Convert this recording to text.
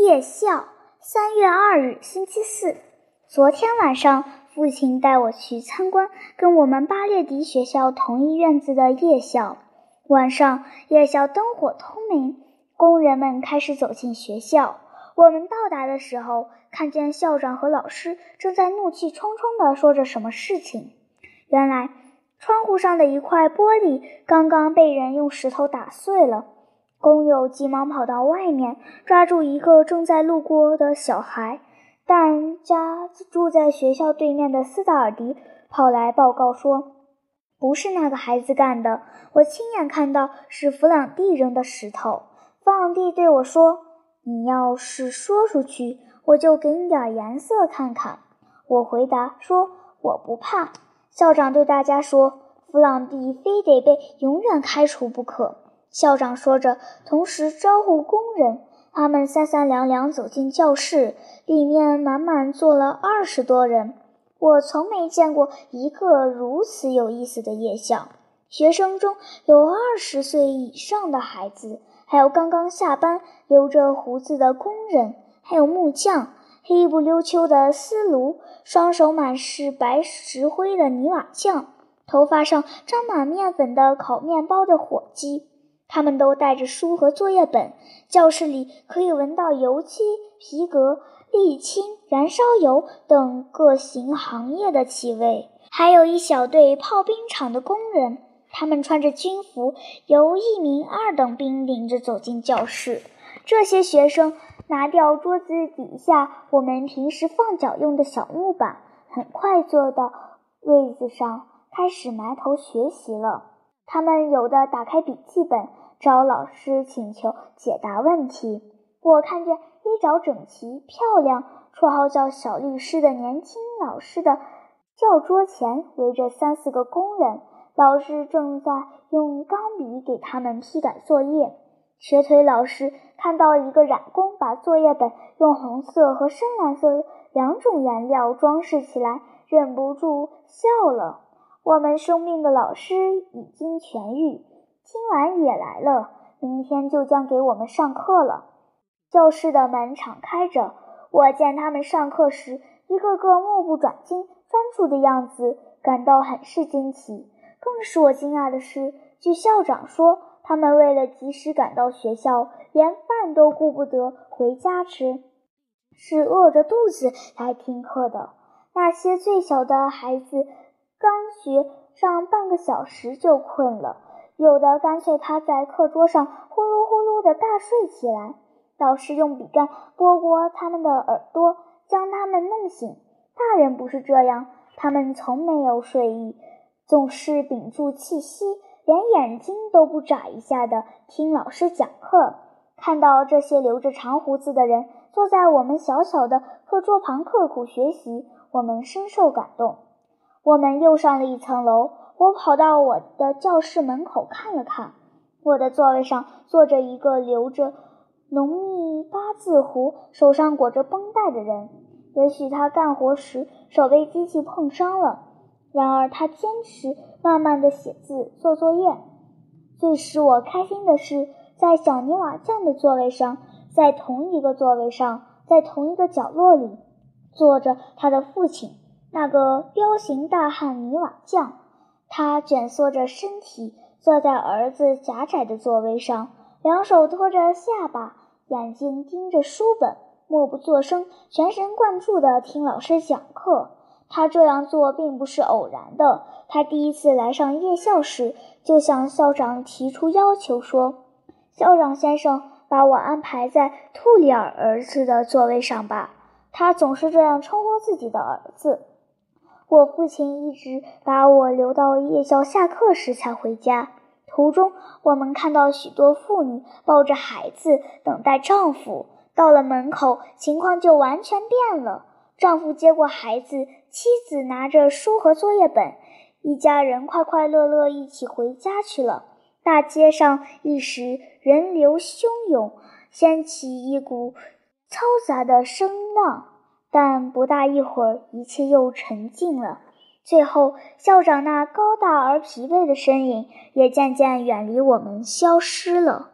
夜校，三月二日，星期四。昨天晚上，父亲带我去参观跟我们巴列迪学校同一院子的夜校。晚上，夜校灯火通明，工人们开始走进学校。我们到达的时候，看见校长和老师正在怒气冲冲地说着什么事情。原来，窗户上的一块玻璃刚刚被人用石头打碎了。工友急忙跑到外面，抓住一个正在路过的小孩。但家住在学校对面的斯达尔迪跑来报告说：“不是那个孩子干的，我亲眼看到是弗朗蒂扔的石头。”弗朗蒂对我说：“你要是说出去，我就给你点颜色看看。”我回答说：“我不怕。”校长对大家说：“弗朗蒂非得被永远开除不可。”校长说着，同时招呼工人。他们三三两两走进教室，里面满满坐了二十多人。我从没见过一个如此有意思的夜校。学生中有二十岁以上的孩子，还有刚刚下班留着胡子的工人，还有木匠，黑不溜秋的丝炉，双手满是白石灰的泥瓦匠，头发上沾满面粉的烤面包的伙计。他们都带着书和作业本，教室里可以闻到油漆、皮革、沥青、燃烧油等各行行业的气味。还有一小队炮兵厂的工人，他们穿着军服，由一名二等兵领着走进教室。这些学生拿掉桌子底下我们平时放脚用的小木板，很快坐到位子上，开始埋头学习了。他们有的打开笔记本。找老师请求解答问题。我看见衣着整齐、漂亮、绰号叫“小律师”的年轻老师的教桌前围着三四个工人，老师正在用钢笔给他们批改作业。瘸腿老师看到一个染工把作业本用红色和深蓝色两种颜料装饰起来，忍不住笑了。我们生病的老师已经痊愈。今晚也来了，明天就将给我们上课了。教室的门敞开着，我见他们上课时一个个目不转睛、专注的样子，感到很是惊奇。更使我惊讶的是，据校长说，他们为了及时赶到学校，连饭都顾不得回家吃，是饿着肚子来听课的。那些最小的孩子学上半个小时就困了。有的干脆趴在课桌上呼噜呼噜的大睡起来，老师用笔杆拨拨他们的耳朵，将他们弄醒。大人不是这样，他们从没有睡意，总是屏住气息，连眼睛都不眨一下的听老师讲课。看到这些留着长胡子的人坐在我们小小的课桌旁刻苦学习，我们深受感动。我们又上了一层楼。我跑到我的教室门口看了看，我的座位上坐着一个留着浓密八字胡、手上裹着绷带的人。也许他干活时手被机器碰伤了，然而他坚持慢慢地写字、做作业。最使我开心的是，在小泥瓦匠的座位上，在同一个座位上，在同一个角落里，坐着他的父亲，那个彪形大汉泥瓦匠。他蜷缩着身体，坐在儿子狭窄的座位上，两手托着下巴，眼睛盯着书本，默不作声，全神贯注地听老师讲课。他这样做并不是偶然的。他第一次来上夜校时，就向校长提出要求说：“校长先生，把我安排在兔里尔儿子的座位上吧。”他总是这样称呼自己的儿子。我父亲一直把我留到夜校下课时才回家。途中，我们看到许多妇女抱着孩子等待丈夫。到了门口，情况就完全变了。丈夫接过孩子，妻子拿着书和作业本，一家人快快乐乐一起回家去了。大街上一时人流汹涌，掀起一股嘈杂的声浪。但不大一会儿，一切又沉静了。最后，校长那高大而疲惫的身影也渐渐远离我们，消失了。